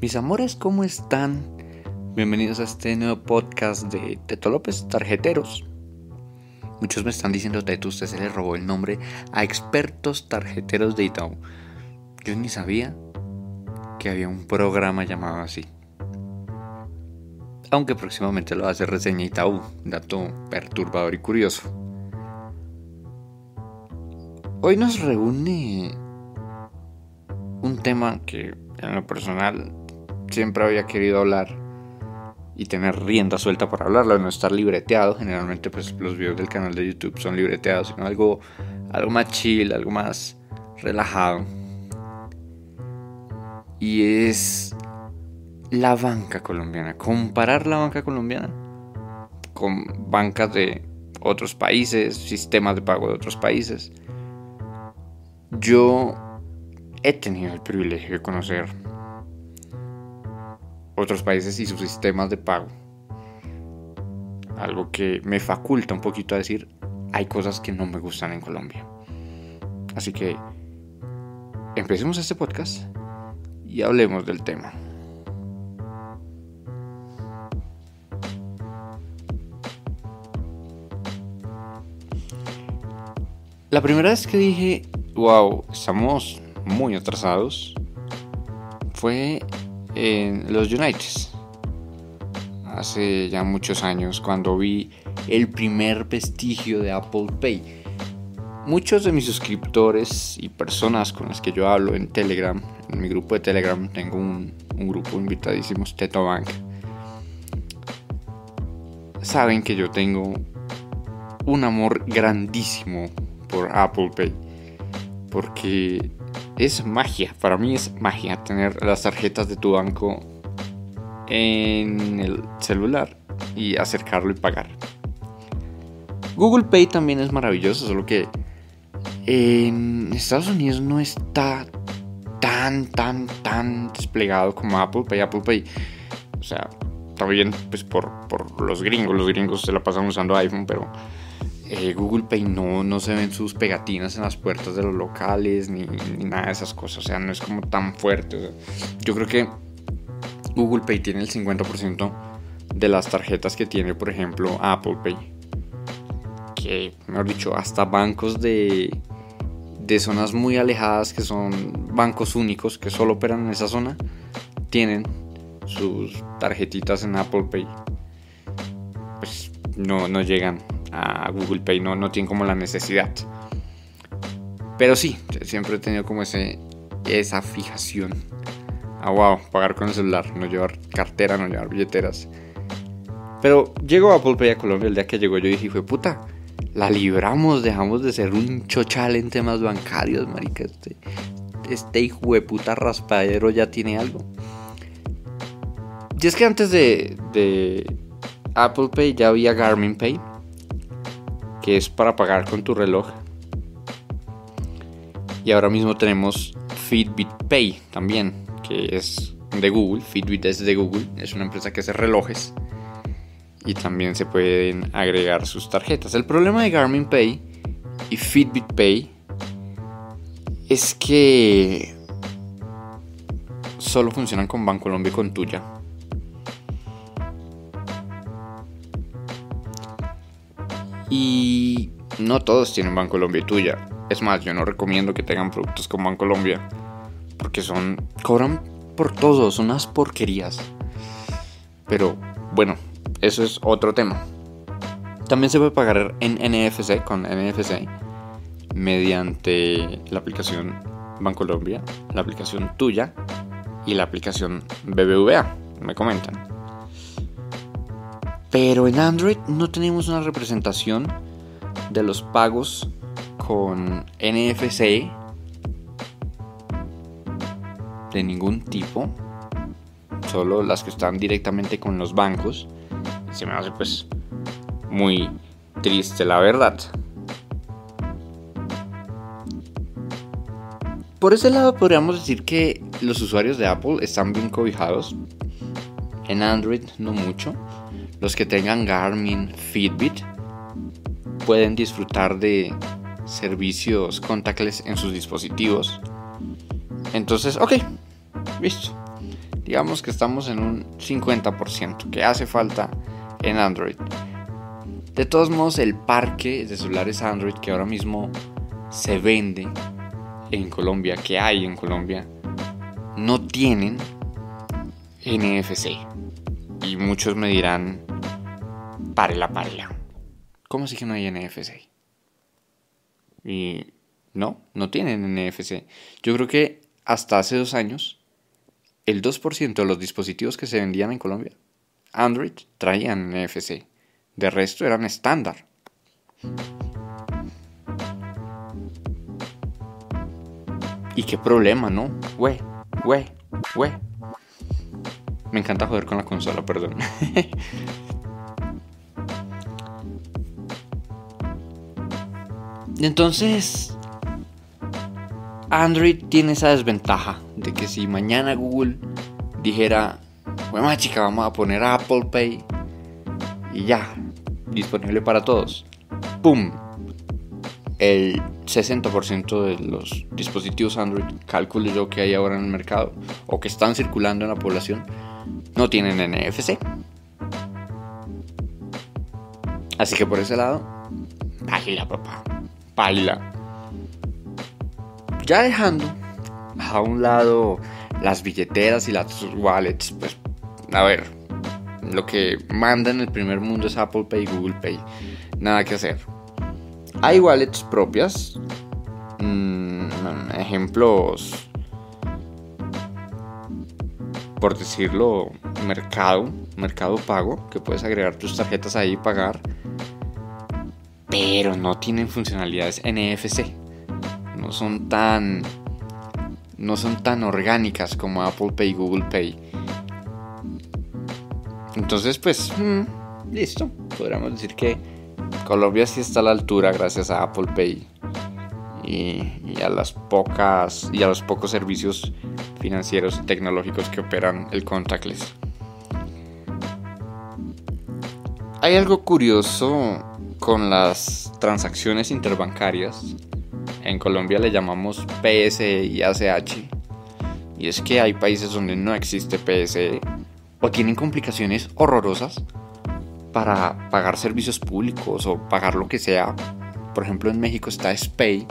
Mis amores, ¿cómo están? Bienvenidos a este nuevo podcast de Teto López Tarjeteros. Muchos me están diciendo, Teto, usted se le robó el nombre a expertos tarjeteros de Itaú. Yo ni sabía que había un programa llamado así. Aunque próximamente lo hace reseña Itaú, dato perturbador y curioso. Hoy nos reúne un tema que en lo personal siempre había querido hablar y tener rienda suelta para hablarlo, no estar libreteado. Generalmente pues los videos del canal de YouTube son libreteados, sino algo, algo más chill, algo más relajado. Y es la banca colombiana. Comparar la banca colombiana con bancas de otros países, sistemas de pago de otros países. Yo he tenido el privilegio de conocer otros países y sus sistemas de pago. Algo que me faculta un poquito a decir, hay cosas que no me gustan en Colombia. Así que empecemos este podcast y hablemos del tema. La primera vez que dije, wow, estamos muy atrasados, fue en los United. Hace ya muchos años cuando vi el primer vestigio de Apple Pay. Muchos de mis suscriptores y personas con las que yo hablo en Telegram, en mi grupo de Telegram, tengo un, grupo invitadísimos, Teto Bank, saben que yo tengo un amor grandísimo por Apple Pay. Porque es magia, para mí es magia tener las tarjetas de tu banco en el celular y acercarlo y pagar. Google Pay también es maravilloso, solo que en Estados Unidos no está tan, tan, tan desplegado como Apple Pay. Apple Pay, o sea, está bien pues por, por los gringos, los gringos se la pasan usando iPhone, pero eh, Google Pay no, no se ven sus pegatinas en las puertas de los locales ni, nada de esas cosas. O sea, no es como tan fuerte. yo creo que Google Pay tiene el 50% de las tarjetas que tiene, por ejemplo, Apple Pay. Que, mejor dicho, hasta bancos de, de zonas muy alejadas que son bancos únicos que solo operan en esa zona, tienen sus tarjetitas en Apple Pay. Pues no, no llegan a Google Pay, no, no tienen como la necesidad. Pero sí, siempre he tenido como ese, esa fijación. Ah, wow, pagar con el celular, no llevar cartera, no llevar billeteras. Pero llegó Apple Pay a Colombia el día que llegó yo dije, fue puta, la libramos, dejamos de ser un chochal en temas bancarios, marica. Este, este hijo de puta raspadero ya tiene algo. Y es que antes de, de Apple Pay ya había Garmin Pay que es para pagar con tu reloj. Y ahora mismo tenemos Fitbit Pay también, que es de Google. Fitbit es de Google, es una empresa que hace relojes. Y también se pueden agregar sus tarjetas. El problema de Garmin Pay y Fitbit Pay es que solo funcionan con Bancolombia y con tuya. Y no todos tienen Bancolombia y tuya. Es más, yo no recomiendo que tengan productos con Bancolombia. Porque son. cobran por todo, son unas porquerías. Pero bueno, eso es otro tema. También se puede pagar en NFC con NFC mediante la aplicación Bancolombia, la aplicación tuya y la aplicación BBVA. Me comentan. Pero en Android no tenemos una representación de los pagos con NFC de ningún tipo. Solo las que están directamente con los bancos. Se me hace pues muy triste la verdad. Por ese lado podríamos decir que los usuarios de Apple están bien cobijados. En Android no mucho. Los que tengan Garmin, Fitbit, pueden disfrutar de servicios contactless en sus dispositivos. Entonces, ok, listo. digamos que estamos en un 50% que hace falta en Android. De todos modos, el parque de celulares Android que ahora mismo se vende en Colombia, que hay en Colombia, no tienen NFC. Y muchos me dirán, párela, párela. ¿Cómo así que no hay NFC? Y no, no tienen NFC. Yo creo que hasta hace dos años, el 2% de los dispositivos que se vendían en Colombia, Android, traían NFC. De resto eran estándar. Y qué problema, ¿no? Güey, güey, güey. Me encanta joder con la consola, perdón. Entonces, Android tiene esa desventaja de que si mañana Google dijera, bueno chica, vamos a poner Apple Pay y ya, disponible para todos. ¡Pum! El 60% de los dispositivos Android, calculo yo que hay ahora en el mercado o que están circulando en la población, no tienen NFC. Así que por ese lado, baila papá, baila ya dejando a un lado las billeteras y las wallets, pues a ver, lo que manda en el primer mundo es Apple Pay, Google Pay, nada que hacer. Hay wallets propias, mm, ejemplos, por decirlo, mercado, mercado pago, que puedes agregar tus tarjetas ahí y pagar, pero no tienen funcionalidades NFC no son tan no son tan orgánicas como Apple Pay, Google Pay. Entonces, pues, mm, listo. Podríamos decir que Colombia sí está a la altura gracias a Apple Pay y, a las pocas y a los pocos servicios financieros y tecnológicos que operan el contactless. Hay algo curioso con las transacciones interbancarias en Colombia le llamamos PSE y ACH. Y es que hay países donde no existe PSE o tienen complicaciones horrorosas para pagar servicios públicos o pagar lo que sea. Por ejemplo, en México está SPAY,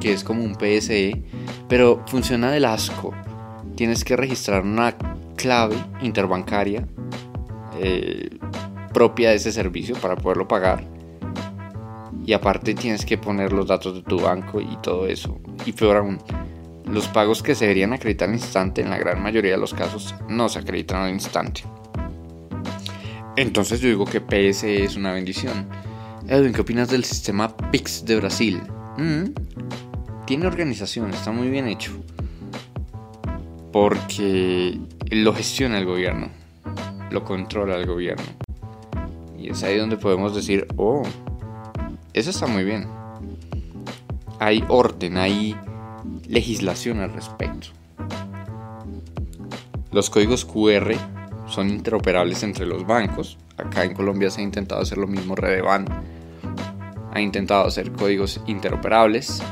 que es como un PSE, pero funciona del asco. Tienes que registrar una clave interbancaria eh, propia de ese servicio para poderlo pagar y aparte tienes que poner los datos de tu banco y todo eso. Y peor aún, los pagos que se deberían acreditar al instante en la gran mayoría de los casos no se acreditan al instante. Entonces yo digo que PSE es una bendición. Edwin, ¿qué opinas del sistema PIX de Brasil? Mm, tiene organización, está muy bien hecho. Porque lo gestiona el gobierno, lo controla el gobierno. Y es ahí donde podemos decir, oh, eso está muy bien. Hay orden, hay legislación al respecto. Los códigos QR son interoperables entre los bancos. Acá en Colombia se ha intentado hacer lo mismo. Redeban ha intentado hacer códigos interoperables.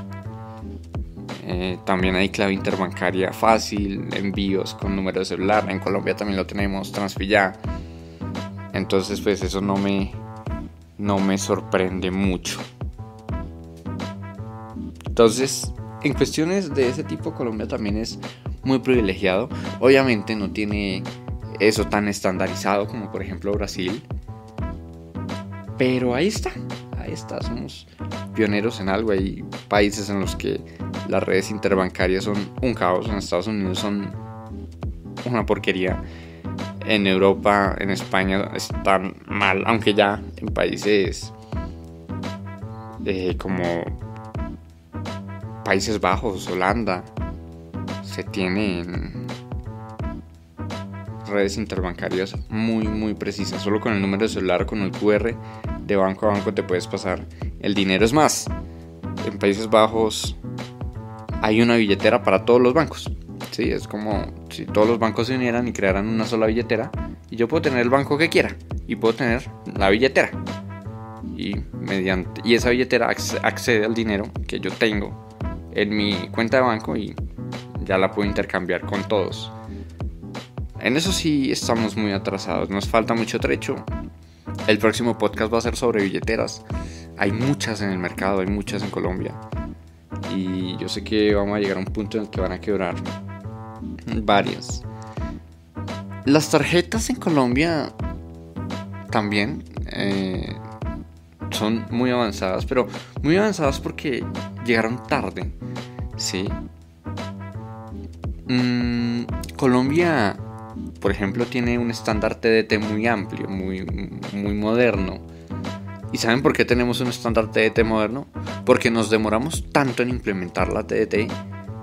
Eh, también hay clave interbancaria fácil, envíos con número de celular. En Colombia también lo tenemos, Transfilla. Entonces, pues eso no me, no me sorprende mucho. Entonces, en cuestiones de ese tipo, Colombia también es muy privilegiado. Obviamente no tiene eso tan estandarizado como por ejemplo Brasil. Pero ahí está, ahí somos pioneros en algo. Hay países en los que las redes interbancarias son un caos, en Estados Unidos son una porquería. En Europa, en España están mal, aunque ya en países eh, como Países Bajos, Holanda, se tienen redes interbancarias muy muy precisas. Solo con el número de celular, con el QR de banco a banco te puedes pasar el dinero. Es más, en Países Bajos hay una billetera para todos los bancos. Sí, es como si todos los bancos se unieran y crearan una sola billetera. Y yo puedo tener el banco que quiera. Y puedo tener la billetera. Y, mediante, y esa billetera accede al dinero que yo tengo en mi cuenta de banco y ya la puedo intercambiar con todos. En eso sí estamos muy atrasados, nos falta mucho trecho. El próximo podcast va a ser sobre billeteras. Hay muchas en el mercado, hay muchas en Colombia. Y yo sé que vamos a llegar a un punto en el que van a quebrar varias. Las tarjetas en Colombia también eh, son muy avanzadas, pero muy avanzadas porque llegaron tarde. Sí. Mm, Colombia, por ejemplo, tiene un estándar TDT muy amplio, muy, muy moderno. ¿Y saben por qué tenemos un estándar TDT moderno? Porque nos demoramos tanto en implementar la TDT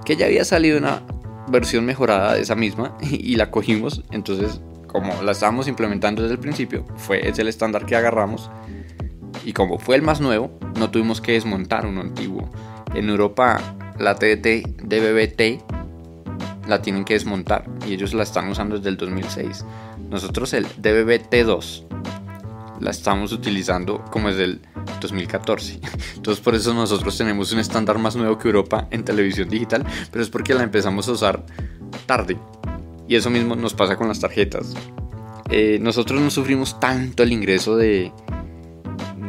que ya había salido una versión mejorada de esa misma y, la cogimos. Entonces, como la estábamos implementando desde el principio, fue es el estándar que agarramos. Y como fue el más nuevo, no tuvimos que desmontar uno antiguo. En Europa, la TDT DBBT la tienen que desmontar y ellos la están usando desde el 2006. Nosotros el DBBT2 la estamos utilizando como desde el 2014. Entonces por eso nosotros tenemos un estándar más nuevo que Europa en televisión digital, pero es porque la empezamos a usar tarde. Y eso mismo nos pasa con las tarjetas. Eh, nosotros no sufrimos tanto el ingreso de,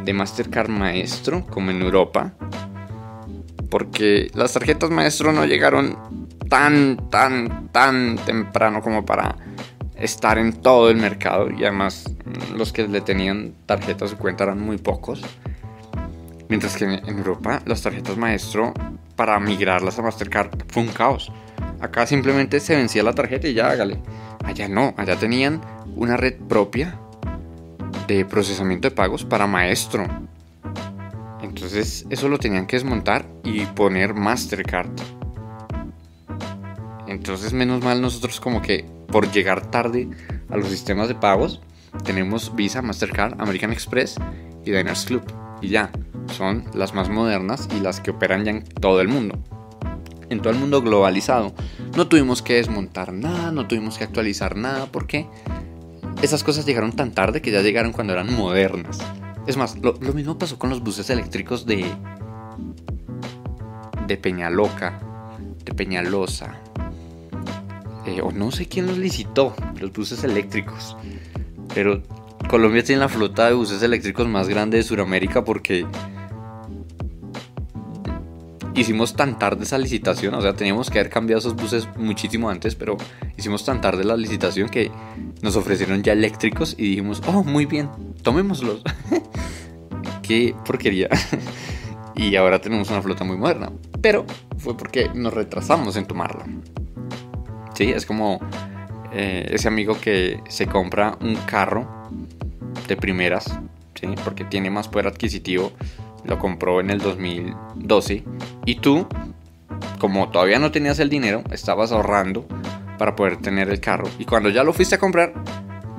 de Mastercard Maestro como en Europa, porque las tarjetas Maestro no llegaron tan, tan, tan temprano como para estar en todo el mercado y además mm, los que le tenían tarjetas su cuenta eran muy pocos. Mientras que en Europa las tarjetas maestro para migrarlas a Mastercard fue un caos. Acá simplemente se vencía la tarjeta y ya hágale. Allá no, allá tenían una red propia de procesamiento de pagos para maestro. Entonces eso lo tenían que desmontar y poner Mastercard. Entonces menos mal nosotros como que por llegar tarde a los sistemas de pagos tenemos Visa, Mastercard, American Express y Diners Club. Y ya, son las más modernas y las que operan ya en todo el mundo. En todo el mundo globalizado. No tuvimos que desmontar nada, no tuvimos que actualizar nada, porque esas cosas llegaron tan tarde que ya llegaron cuando eran modernas. Es más, lo, mismo pasó con los buses eléctricos de. de Peñaloca, de Peñalosa. Eh, o no sé quién los licitó, los buses eléctricos. Pero Colombia tiene la flota de buses eléctricos más grande de Sudamérica porque hicimos tan tarde esa licitación, o sea, teníamos que haber cambiado esos buses muchísimo antes, pero hicimos tan tarde la licitación que nos ofrecieron ya eléctricos y dijimos, oh, muy bien, tomémoslos. Qué porquería. y ahora tenemos una flota muy moderna, pero fue porque nos retrasamos en tomarla. Sí, es como eh, ese amigo que se compra un carro de primeras, ¿sí? porque tiene más poder adquisitivo lo compró en el 2012 y tú, como todavía no tenías el dinero, estabas ahorrando para poder tener el carro y cuando ya lo fuiste a comprar,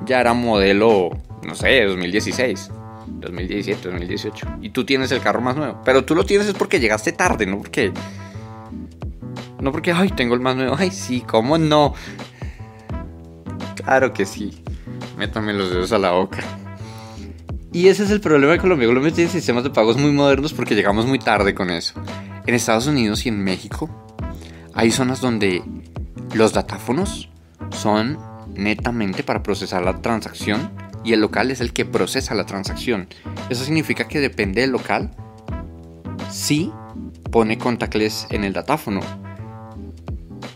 ya era modelo, no sé, 2016. 2017, 2018. Y tú tienes el carro más nuevo. Pero tú lo tienes es porque llegaste tarde, no porque... No porque, ay, tengo el más nuevo. Ay, sí, ¿cómo no? Claro que sí. Métame los dedos a la boca. Y ese es el problema de Colombia. Colombia tiene sistemas de pagos muy modernos porque llegamos muy tarde con eso. En Estados Unidos y en México hay zonas donde los datáfonos son netamente para procesar la transacción y el local es el que procesa la transacción. Eso significa que depende del local si pone contactless en el datáfono.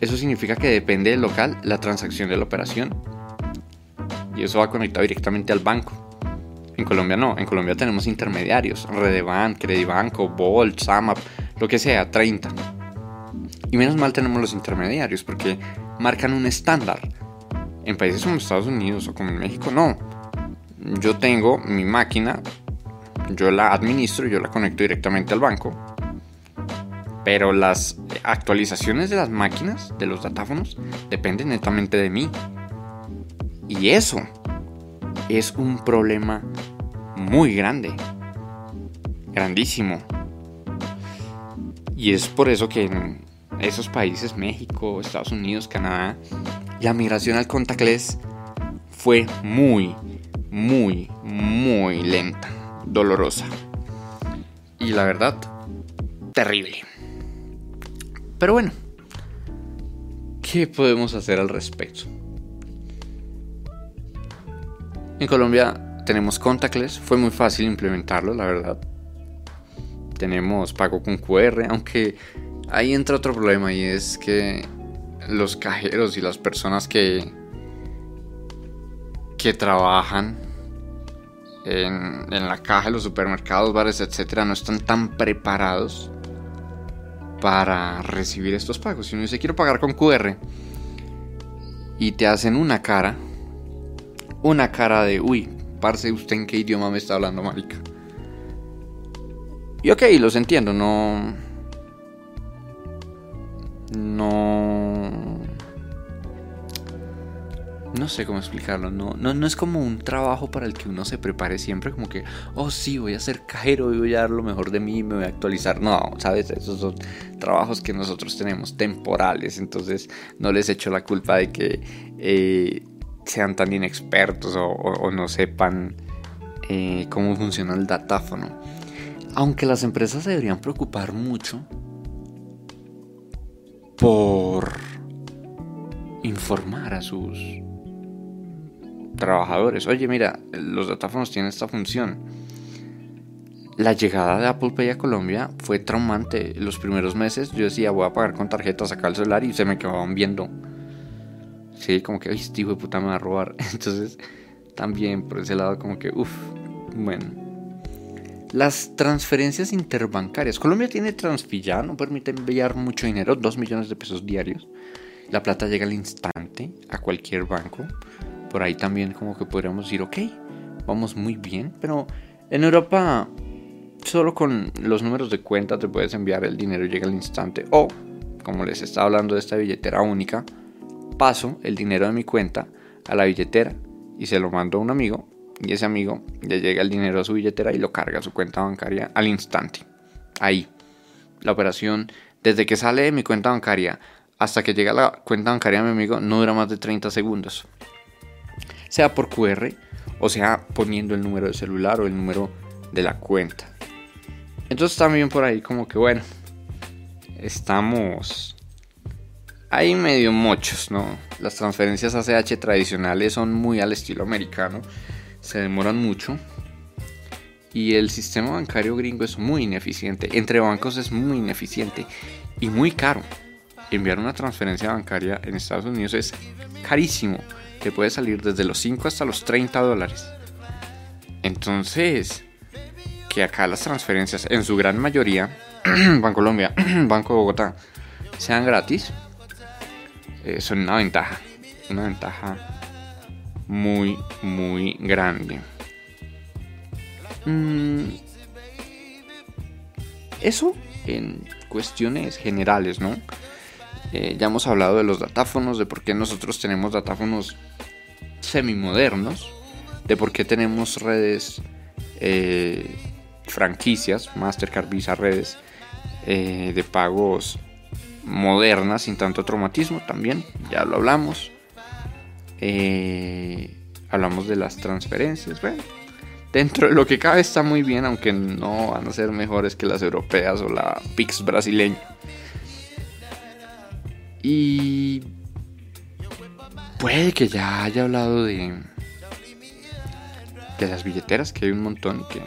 Eso significa que depende del local la transacción de la operación. Y eso va conectado directamente al banco. En Colombia no, en Colombia tenemos intermediarios, Redeban, Credibanco, Bolt, Samap, lo que sea, 30. Y menos mal tenemos los intermediarios porque marcan un estándar. En países como Estados Unidos o como en México no. Yo tengo mi máquina, yo la administro, yo la conecto directamente al banco. Pero las actualizaciones de las máquinas, de los datáfonos, dependen netamente de mí. Y eso es un problema muy grande, grandísimo. Y es por eso que en esos países, México, Estados Unidos, Canadá, la migración al contactless fue muy, muy, muy lenta, dolorosa. Y la verdad, terrible. Pero bueno, ¿qué podemos hacer al respecto? En Colombia tenemos contactless, fue muy fácil implementarlo, la verdad. Tenemos pago con QR, aunque ahí entra otro problema y es que los cajeros y las personas que que trabajan en, en la caja de los supermercados, bares, etcétera, no están tan preparados para recibir estos pagos. Si uno dice quiero pagar con QR y te hacen una cara, una cara de uy, parce, ¿usted en qué idioma me está hablando, marica? Y ok, los entiendo, no. No no sé cómo explicarlo, no, no, no es como un trabajo para el que uno se prepare siempre, como que, oh sí, voy a ser cajero y voy a dar lo mejor de mí, me voy a actualizar. No, sabes, esos son trabajos que nosotros tenemos temporales, entonces no les echo la culpa de que eh, sean tan inexpertos o, no sepan eh, cómo funciona el datáfono. Aunque las empresas se deberían preocupar mucho por informar a sus trabajadores. Oye, mira, los datáfonos tienen esta función. La llegada de Apple Pay a Colombia fue traumante. Los primeros meses yo decía, voy a pagar con tarjeta, sacar el celular y se me quedaban viendo. Sí, como que, este hijo de puta me va a robar. Entonces, también por ese lado, como que, uff, bueno. Las transferencias interbancarias. Colombia tiene Transfilla, no permite enviar mucho dinero, 2 millones de pesos diarios. La plata llega al instante a cualquier banco por ahí también como que podríamos decir, ok, vamos muy bien, pero en Europa solo con los números de cuenta te puedes enviar el dinero y llega al instante. O, como les estaba hablando de esta billetera única, paso el dinero de mi cuenta a la billetera y se lo mando a un amigo y ese amigo le llega el dinero a su billetera y lo carga a su cuenta bancaria al instante. Ahí. La operación, desde que sale de mi cuenta bancaria hasta que llega la cuenta bancaria de mi amigo, no dura más de 30 segundos sea por QR o sea poniendo el número de celular o el número de la cuenta. Entonces también por ahí como que bueno, estamos ahí medio mochos, ¿no? Las transferencias ACH tradicionales son muy al estilo americano, se demoran mucho y el sistema bancario gringo es muy ineficiente, entre bancos es muy ineficiente y muy caro. Enviar una transferencia bancaria en Estados Unidos es carísimo te puede salir desde los 5 hasta los 30 dólares. Entonces, que acá las transferencias, en su gran mayoría, Banco Colombia, Banco Bogotá, sean gratis, eh, son una ventaja. Una ventaja muy, muy grande. Mm, eso en cuestiones generales, ¿no? Eh, ya hemos hablado de los datáfonos, de por qué nosotros tenemos datáfonos semimodernos, de por qué tenemos redes, eh, franquicias, Mastercard, Visa, redes eh, de pagos modernas sin tanto traumatismo también, ya lo hablamos. hablamos de las transferencias, bueno, dentro de lo que cabe está muy bien, aunque no van a ser mejores que las europeas o la PIX brasileña. Y puede que ya haya hablado de, de las billeteras, que hay un montón que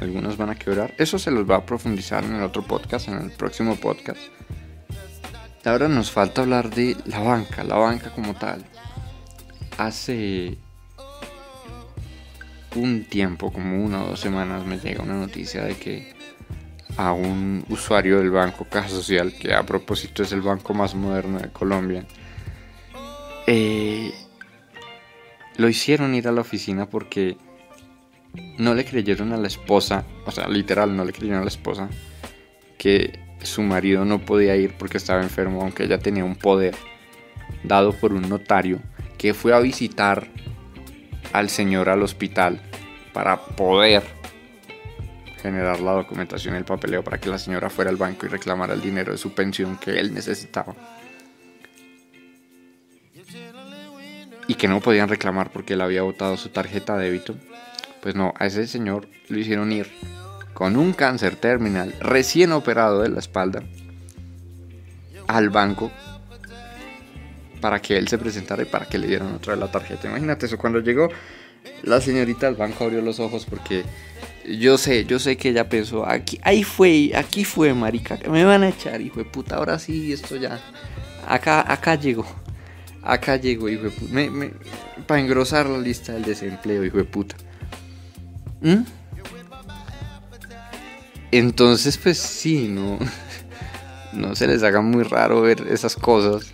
algunos van a quebrar. Eso se los va a profundizar en el otro podcast, en el próximo podcast. Ahora nos falta hablar de la banca, la banca como tal. Hace un tiempo, como una o dos semanas, me llega una noticia de que a un usuario del banco Caja Social, que a propósito es el banco más moderno de Colombia, eh, lo hicieron ir a la oficina porque no le creyeron a la esposa, o sea, literal, no le creyeron a la esposa que su marido no podía ir porque estaba enfermo, aunque ella tenía un poder dado por un notario que fue a visitar al señor al hospital para poder generar la documentación y el papeleo para que la señora fuera al banco y reclamara el dinero de su pensión que él necesitaba. Que no podían reclamar porque él había botado su tarjeta de débito. Pues no, a ese señor lo hicieron ir con un cáncer terminal recién operado de la espalda al banco para que él se presentara y para que le dieran otra de la tarjeta. Imagínate eso, cuando llegó la señorita del banco abrió los ojos porque yo sé, yo sé que ella pensó, aquí, ahí fue, aquí fue, marica, me van a echar, hijo de puta, ahora sí, esto ya, acá, acá llegó, acá llegó, hijo de puta, para engrosar la lista del desempleo, hijo de puta. ¿Mm? Entonces, pues sí, no, no se les haga muy raro ver esas cosas.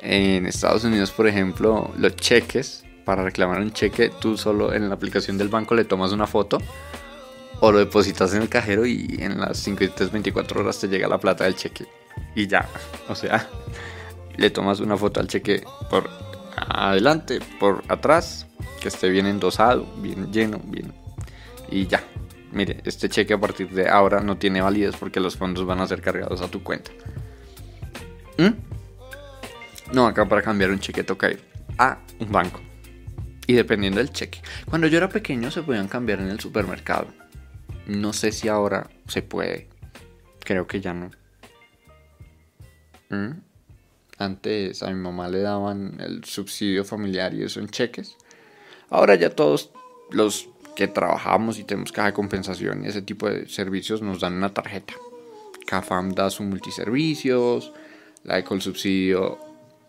En Estados Unidos, por ejemplo, los cheques, para reclamar un cheque, tú solo en la aplicación del banco le tomas una foto o lo depositas en el cajero y en las 24 horas te llega la plata del cheque. Y ya, o sea, le tomas una foto al cheque por adelante, por atrás, que esté bien endosado, bien lleno, bien. Y ya, mire, este cheque a partir de ahora no tiene validez porque los fondos van a ser cargados a tu cuenta. ¿Mm? No, acá para cambiar un cheque toca ir a un banco. Y dependiendo del cheque. Cuando yo era pequeño se podían cambiar en el supermercado. No sé si ahora se puede. Creo que ya no. ¿Mm? Antes a mi mamá le daban el subsidio familiar y eso en cheques. Ahora ya todos los que trabajamos y tenemos caja de compensación y ese tipo de servicios nos dan una tarjeta. CAFAM da su multiservicios, la Subsidio,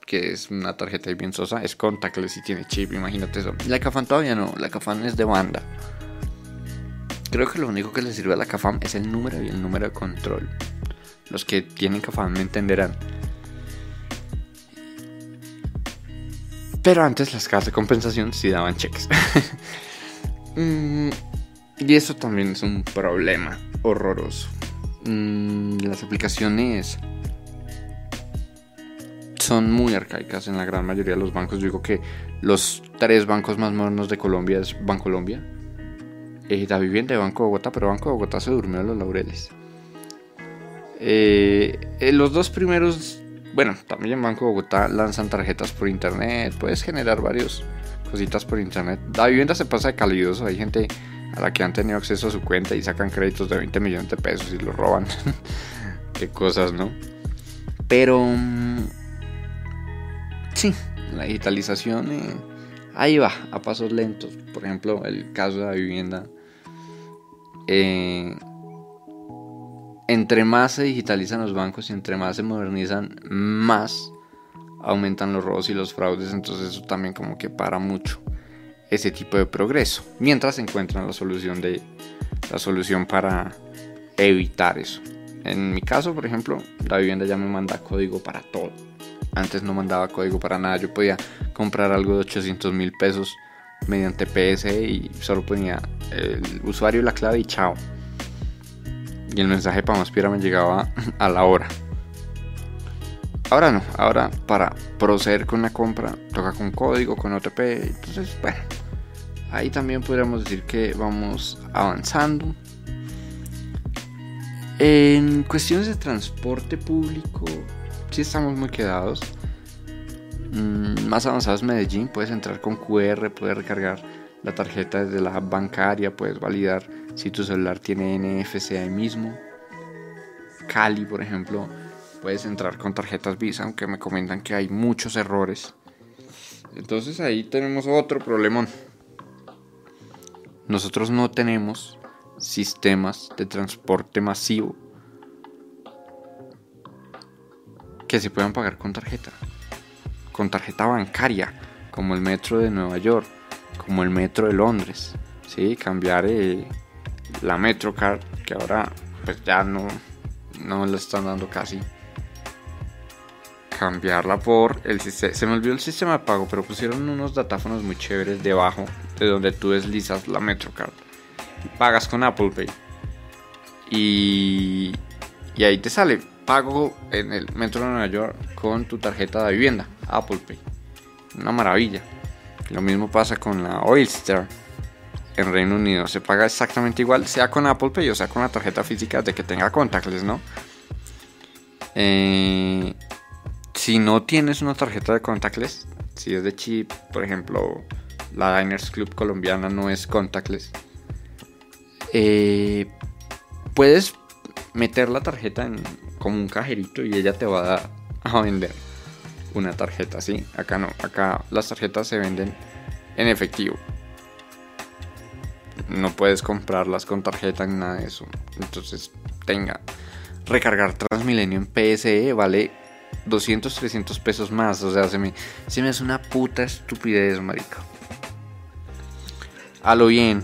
que es una tarjeta bien sosa, es contactless y tiene chip, imagínate eso. La CAFAM todavía no, la CAFAM es de banda. Creo que lo único que le sirve a la CAFAM es el número y el número de control. Los que tienen CAFAM me entenderán. Pero antes las cajas de compensación sí daban cheques. Mm, y eso también es un problema horroroso. Mm, las aplicaciones son muy arcaicas en la gran mayoría de los bancos. Yo digo que los tres bancos más modernos de Colombia es Bancolombia, eh, la vivienda de Banco de Bogotá, pero Banco de Bogotá se durmió a los laureles. Eh, eh, los dos primeros, bueno, también Banco Bogotá lanzan tarjetas por internet, puedes generar varios cositas por internet. La vivienda se pasa de calidoso, hay gente a la que han tenido acceso a su cuenta y sacan créditos de 20 millones de pesos y lo roban. Qué cosas, ¿no? Pero... Mm, sí, la digitalización eh, ahí va, a pasos lentos. Por ejemplo, el caso de la vivienda. Eh, entre más se digitalizan los bancos y entre más se modernizan, más aumentan los robos y los fraudes, entonces eso también como que para mucho ese tipo de progreso, mientras encuentran la solución de la solución para evitar eso. En mi caso, por ejemplo, la vivienda ya me manda código para todo. Antes no mandaba código para nada. Yo podía comprar algo de 800 mil pesos mediante PSE y solo ponía el usuario la clave y chao. Y el mensaje para más me llegaba a la hora. Ahora no, ahora para proceder con la compra toca con código, con OTP. Entonces, bueno, ahí también podríamos decir que vamos avanzando. En cuestiones de transporte público, sí estamos muy quedados. Mm, más avanzados Medellín, puedes entrar con QR, puedes recargar la tarjeta desde la bancaria, puedes validar si tu celular tiene NFC ahí mismo. Cali, por ejemplo, puedes entrar con tarjetas Visa, aunque me comentan que hay muchos errores. Entonces ahí tenemos otro problemón. Nosotros no tenemos sistemas de transporte masivo que se puedan pagar con tarjeta. Con tarjeta bancaria, como el metro de Nueva York, como el metro de Londres. ¿sí? Cambiar eh, la Metrocard, que ahora pues ya no, no le están dando casi cambiarla por el sistema. Se me olvidó el sistema de pago, pero pusieron unos datáfonos muy chéveres debajo de donde tú deslizas la Metrocard. Pagas con Apple Pay. Y, y ahí te sale pago en el metro de Nueva York con tu tarjeta de vivienda, Apple Pay. Una maravilla. Lo mismo pasa con la Oyster en Reino Unido. Se paga exactamente igual, sea con Apple Pay o sea con la tarjeta física de que tenga contactless, ¿no? Eh, si no tienes una tarjeta de contactless, si es de chip, por ejemplo, la Diners Club colombiana no es contactless, eh, puedes meter la tarjeta en como un cajerito y ella te va a, a vender una tarjeta, ¿sí? Acá no, acá las tarjetas se venden en efectivo. no puedes comprarlas con tarjeta ni nada de eso. Entonces, tenga. Recargar Transmilenio en PSE vale 200, 300 pesos más. O sea, se me, se me hace una puta estupidez, marica. A lo bien.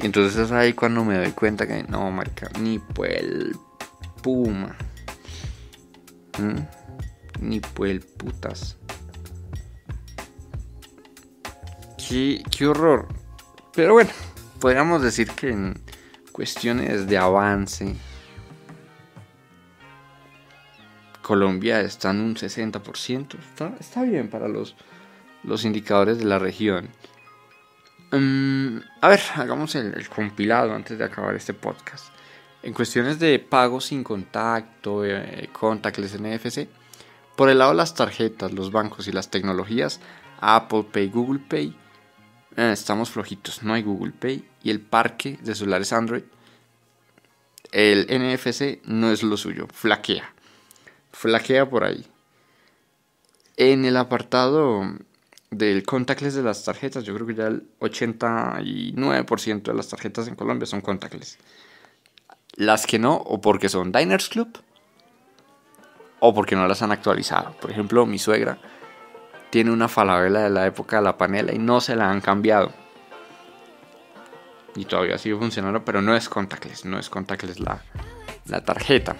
Entonces es ahí cuando me doy cuenta que no, marica, ni el puma. Ni por el putas. Qué, horror. Pero bueno, podríamos decir que en cuestiones de avance, Colombia está en un 60%. Está, está bien para los, los indicadores de la región. Mm, a ver, hagamos el, compilado antes de acabar este podcast. En cuestiones de pago sin contacto, eh, contactless NFC, por el lado de las tarjetas, los bancos y las tecnologías, Apple Pay, Google Pay, eh, estamos flojitos, no hay Google Pay. Y el parque de celulares Android, el NFC no es lo suyo, flaquea. Flaquea por ahí. En el apartado del contactless de las tarjetas, yo creo que ya el 89% de las tarjetas en Colombia son contactless. Las que no, o porque son Diners Club, o porque no las han actualizado. Por ejemplo, mi suegra tiene una falabella de la época de la panela y no se la han cambiado. Y todavía sigue funcionando, pero no es contactless, no es contactless la, la tarjeta.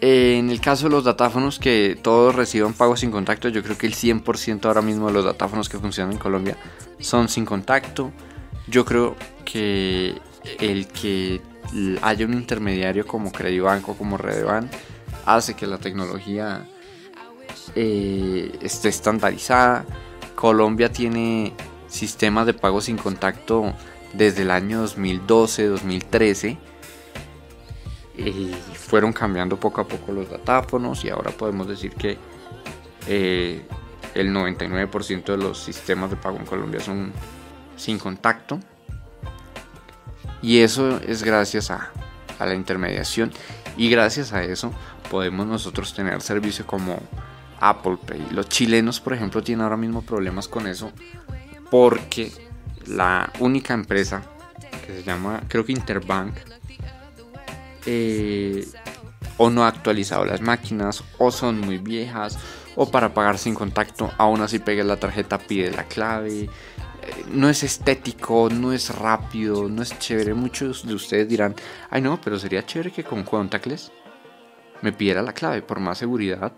En el caso de los datáfonos que todos reciban pagos sin contacto, yo creo que el 100% ahora mismo de los datáfonos que funcionan en Colombia son sin contacto. Yo creo que el que haya un intermediario como Credibanco, como Redeban, hace que la tecnología eh, esté estandarizada. Colombia tiene sistemas de pago sin contacto desde el año 2012, 2013. Y fueron cambiando poco a poco los datáfonos y ahora podemos decir que eh, el 99% de los sistemas de pago en Colombia son sin contacto. Y eso es gracias a, la intermediación y gracias a eso podemos nosotros tener servicio como Apple Pay. Los chilenos, por ejemplo, tienen ahora mismo problemas con eso porque la única empresa que se llama, creo que Interbank, eh, o no ha actualizado las máquinas, o son muy viejas, o para pagar sin contacto, aún así pegue la tarjeta, pide la clave. No es estético, no es rápido, no es chévere. Muchos de ustedes dirán, ay no, pero sería chévere que con contactless me pidiera la clave por más seguridad.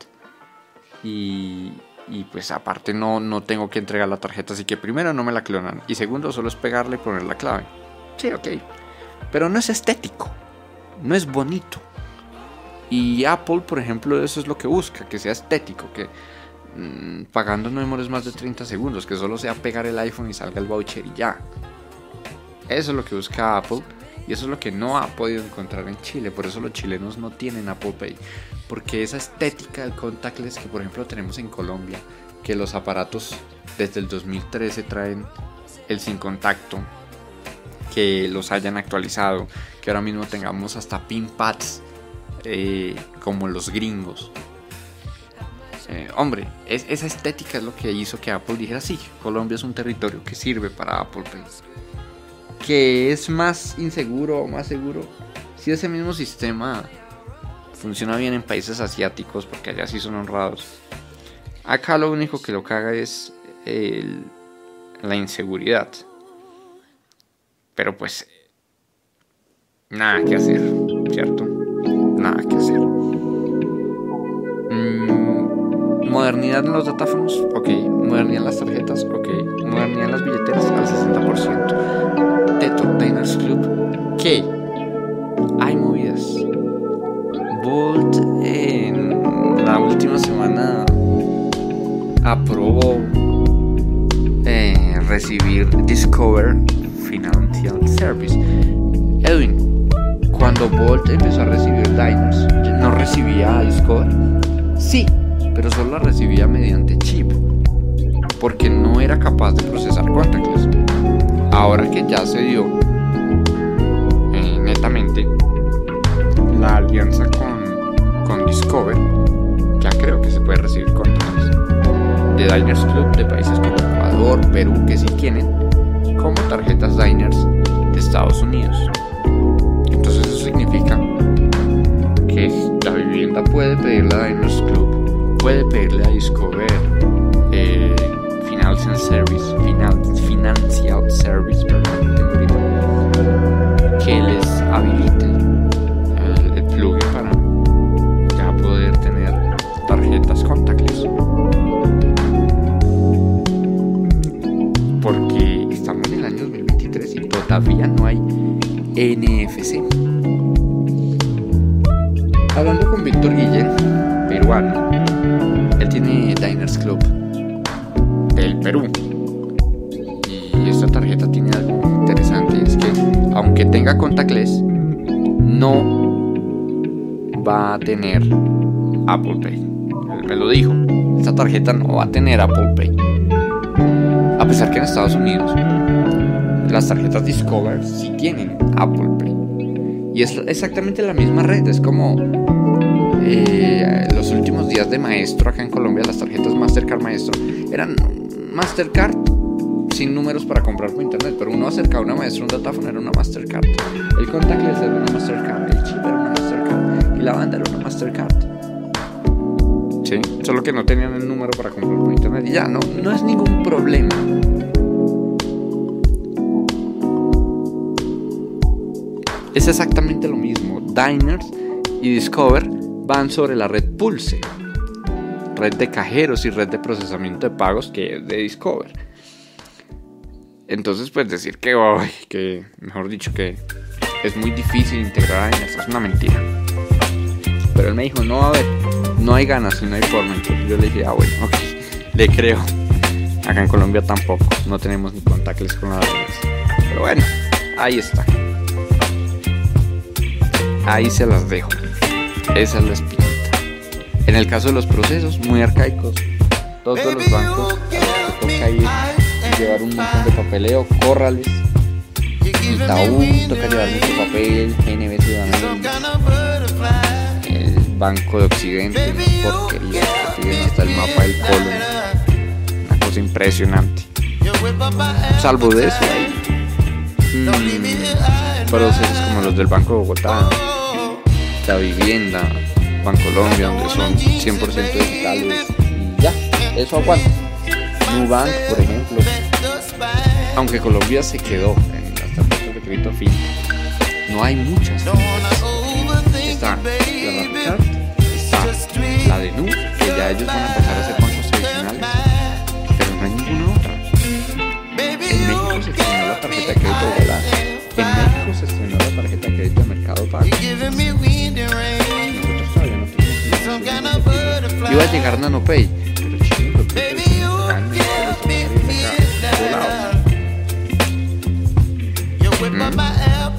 Y, y pues aparte no, no tengo que entregar la tarjeta, así que primero no me la clonan. Y segundo, solo es pegarle y poner la clave. Sí, ok. Pero no es estético. No es bonito. Y Apple, por ejemplo, eso es lo que busca, que sea estético, que mm, pagando no demores más de 30 segundos, que solo sea pegar el iPhone y salga el voucher y ya. Eso es lo que busca Apple y eso es lo que no ha podido encontrar en Chile. Por eso los chilenos no tienen Apple Pay. Porque esa estética del contactless que por ejemplo tenemos en Colombia, que los aparatos desde el 2013 traen el sin contacto, que los hayan actualizado, que ahora mismo tengamos hasta pin pads eh, como los gringos. Eh, hombre, esa estética es lo que hizo que Apple dijera sí, Colombia es un territorio que sirve para Apple Pay que es más inseguro o más seguro si ese mismo sistema funciona bien en países asiáticos porque allá sí son honrados. Acá lo único que lo caga es la inseguridad. Pero pues nada que hacer, ¿cierto? Nada que hacer. Modernidad en los datáfonos, ok. Modernidad en las tarjetas, ok. Modernidad en las billeteras al 60%. Teto Diners Club que hay movidas. Bolt en la última semana aprobó eh, recibir Discover Financial Service. Edwin, cuando Bolt empezó a recibir Diners, ¿no recibía Discover? Sí, pero solo la recibía mediante chip, porque no era capaz de procesar contactless ahora que ya se dio eh, netamente la alianza con, con Discover, ya creo que se puede recibir contactos. de Diners Club de países como Ecuador, Perú, que sí tienen, como tarjetas Diners de Estados Unidos. Entonces eso significa que la vivienda puede pedirle a Diners Club, puede pedirle a Discover eh, Financial Service, Financial Service, perdón, que les Y esta tarjeta tiene algo interesante, es que aunque tenga contactless, no va a tener Apple Pay. Él me lo dijo, esta tarjeta no va a tener Apple Pay. A pesar que en Estados Unidos las tarjetas Discover sí tienen Apple Pay. Y es exactamente la misma red, es como eh, los últimos días de maestro acá en Colombia, las tarjetas Mastercard Maestro eran Mastercard sin números para comprar por internet, pero uno acercaba una maestra, un datáfono era una Mastercard, el contactless era una Mastercard, el chip era una Mastercard y la banda era una Mastercard. Sí, solo que no tenían el número para comprar por internet y ya, no, no es ningún problema. Es exactamente lo mismo. Diners y Discover van sobre la red Pulse, red de cajeros y red de procesamiento de pagos que es de Discover. Entonces, pues decir que, que mejor dicho, que es muy difícil integrar a Diners es una mentira. Pero él me dijo, no, a ver, no hay ganas y no hay forma. Entonces yo le dije, ah, bueno, ok, le creo. Acá en Colombia tampoco, no tenemos ni contactos con la Diners. Pero bueno, ahí está. Ahí se las dejo. Esa es la espinita. En el caso de los procesos, muy arcaicos, todos los bancos toca ir llevar un montón de papeleo, córrales. Itaú, toca llevar mucho papel, GNB Ciudadano, el Banco de Occidente, porquería, que tienen hasta el mapa del colon, una cosa impresionante. Salvo de eso, hay mm, procesos como los del Banco de Bogotá, la vivienda, Bancolombia, donde son 100% digitales y ya, eso aguanta. Nubank, por ejemplo, aunque Colombia se quedó en las tarjetas de crédito fin, no hay muchas. Está la Rapid está la de Nu, que ya ellos van a pasar a ser bancos tradicionales, pero no hay ninguna Iba a llegar NanoPay, pero chingo,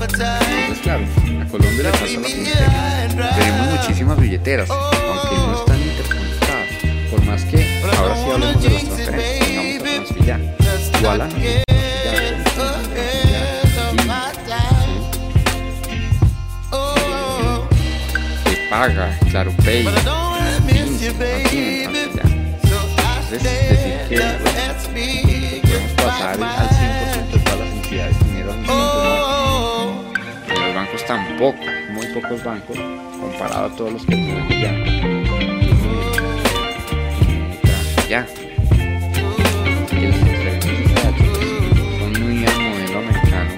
Entonces, claro, a Colombia le pasa la frontera. Tenemos muchísimas billeteras, aunque no están interconectadas. Por más que ahora sí hablemos de las transferencias, tengamos a Transfiliar. Paga, claro, Pay, Entonces, decir que podemos pasar al 100% de todas las entidades dinero al mismo En los bancos tampoco, muy pocos bancos, comparado a todos los que tenemos ya. Ya. Son muy al modelo americano,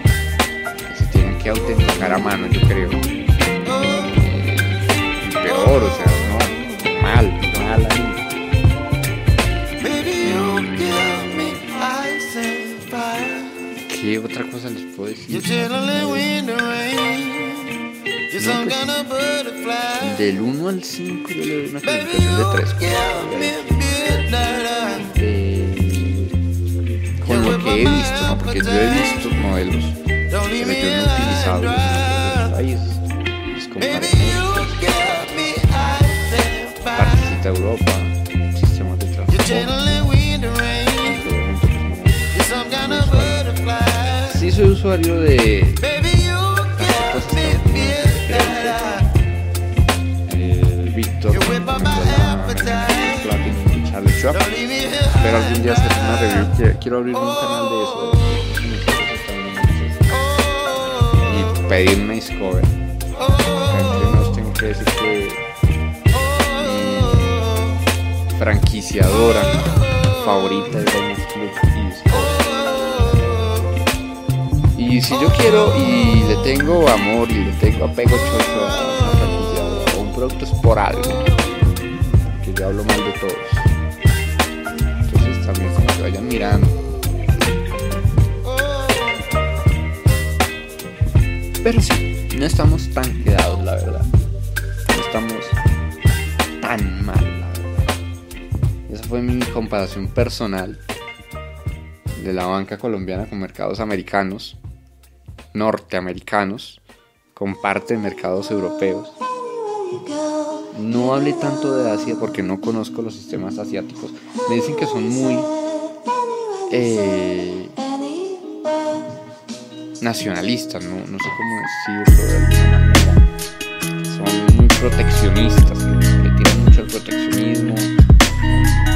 que se tienen que autenticar a mano, yo creo. Peor, o sea, no, mal, mal ahí. ¿Qué otra cosa les puedo decir? No, pues, del 1 al 5 yo le doy una calificación de 3. Eh, con lo que he visto, ¿no? porque yo he visto modelos, pero yo no he utilizado los países. Partecita Europa, sistemas de transporte. Sí soy usuario de Víctor, la Platinum, Charlie Schwab. espero algún día hacer una review. Quiero, abrir un canal de eso. y pedir una Discover. Entre tengo que decir que franquiciadora favorita es Diners Club y. Y si yo quiero y le tengo amor y le tengo apego a un producto es por algo. Que yo hablo mal de todos también como que vayan mirando. Pero sí, no estamos tan quedados, la verdad. No estamos tan mal, fue mi comparación personal de la banca colombiana con mercados americanos, norteamericanos, con parte de mercados europeos. No hablé tanto de Asia porque no conozco los sistemas asiáticos. Me dicen que son muy eh, nacionalistas, ¿no? sé cómo decirlo de. Son muy proteccionistas, le tiran mucho al proteccionismo.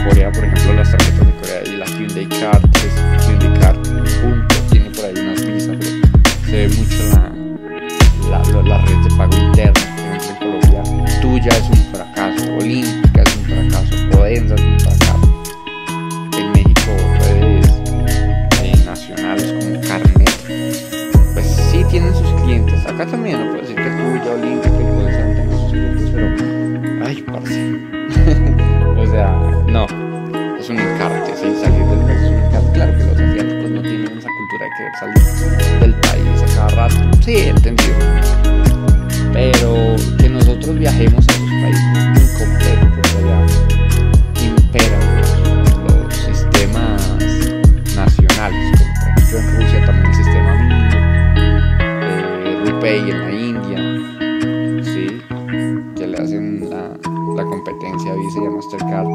Corea, por ejemplo, las tarjetas de Corea y la Hyundai Card, es Hyundai Card, punto, tiene por ahí unas visas, pero se ve mucho la, la, la red de pago interna tuya es un querer salir del país a cada rato. Sí, entendido pero que nosotros viajemos a esos países es muy porque allá imperan los, sistemas nacionales, como por ejemplo en Rusia también el sistema mínimo, eh, en la India, ¿sí? que le hacen la, la competencia a Visa y a Mastercard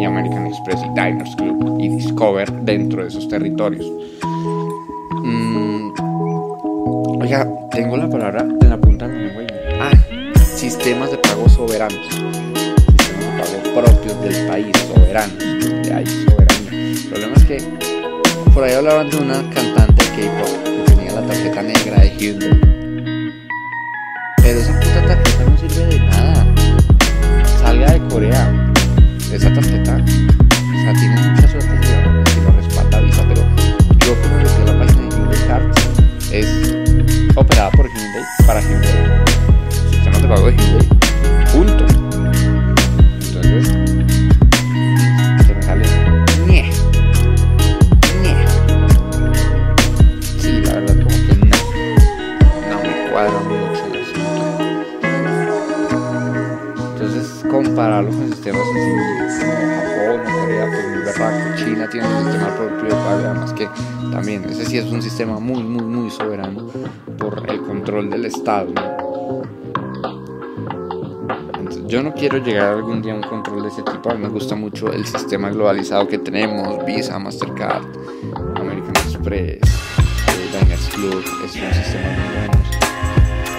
y American Express y Diners Club y Discover dentro de esos territorios. Muy, muy, muy soberano por el control del Estado. yo no quiero llegar algún día a un control de ese tipo. A mí me gusta mucho el sistema globalizado que tenemos, Visa, Mastercard, American Express, eh, Diners Club, es un sistema muy bueno.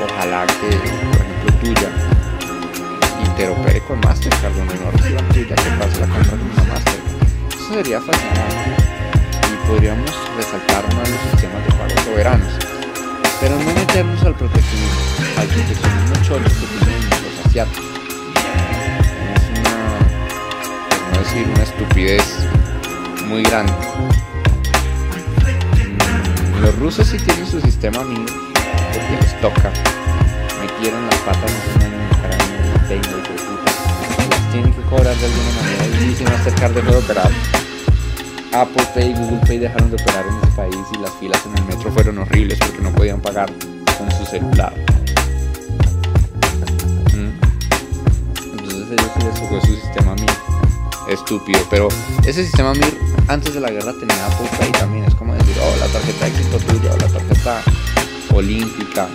Ojalá que, por ejemplo, tuya interopere con Mastercard, donde no reciba tuya, que pase la compra con una Mastercard. Eso sería fascinante. Y podríamos resaltar más los sistemas de pago soberanos. Pero no meternos al proteccionismo, al proteccionismo cholo que tienen los asiáticos decir una estupidez muy grande. Mm, los rusos sí tienen su sistema mío, porque les toca. Metieron las patas año para mí, tengo. Las tienen que cobrar de alguna manera y dicen acercar de nuevo operar. Apple Pay y Google Pay dejaron de operar en ese país y las filas en el metro fueron horribles porque no podían pagar con su celular. Mm. Entonces ellos sí les tocó su sistema mío estúpido. Pero ese sistema MIR antes de la guerra tenía Apple Pay también. Es como decir, oh, la tarjeta éxito tuya, o la tarjeta olímpica,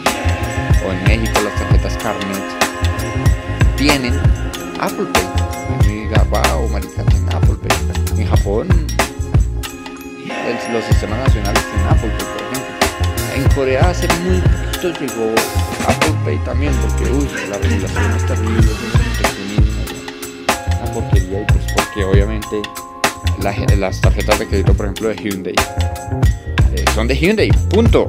o en México las tarjetas Carnet, tienen Apple Pay. Y diga, wow, marica, tiene Apple Pay. En Japón, los sistemas nacionales tienen Apple Pay, por ejemplo. En Corea hace muy poquito llegó Apple Pay también, porque uy, la regulación es terrible, una porquería y pues que obviamente las tarjetas de crédito, por ejemplo, de Hyundai. Eh, son de Hyundai, punto.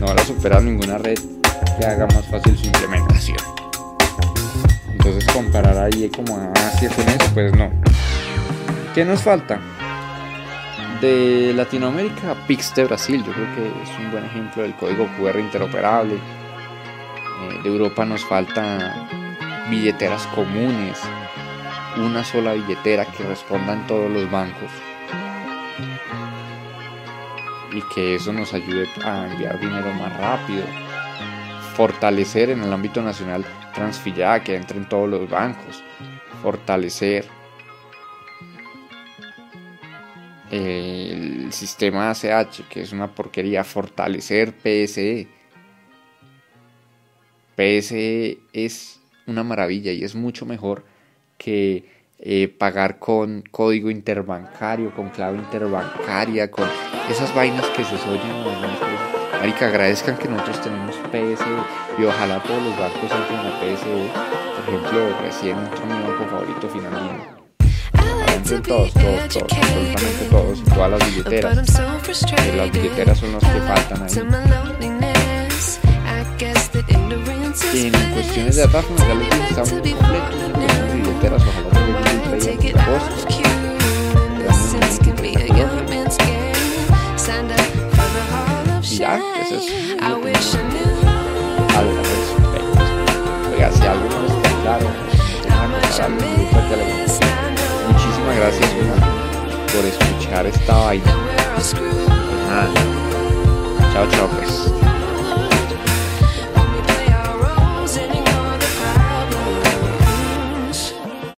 No van a superar ninguna red que haga más fácil su implementación. Entonces comparar ahí como, ah, si pues no. ¿Qué nos falta? De Latinoamérica, Pix de Brasil, yo creo que es un buen ejemplo del código QR interoperable. Eh, de Europa nos falta billeteras comunes, una sola billetera que responda en todos los bancos y que eso nos ayude a enviar dinero más rápido. Fortalecer en el ámbito nacional Transfilla que entre en todos los bancos. Fortalecer el sistema ACH, que es una porquería. Fortalecer PSE. PSE es una maravilla y es mucho mejor que eh, pagar con código interbancario, con clave interbancaria, con esas vainas que se oyen. Marica, agradezcan que nosotros tenemos PSE y ojalá todos los bancos entren a PSE. Por ejemplo, recién entró mi banco favorito finalmente. Entren todos, todos, todos, absolutamente todos, todas las billeteras. Eh, las billeteras son las que faltan ahí. En cuestiones de abajo, ya les estamos completos. En de billeteras, ojalá y ya, eso es algo respecto. Oiga, si algo no está claro, muchísimas gracias por escuchar esta vaina. Chao, chao, pues.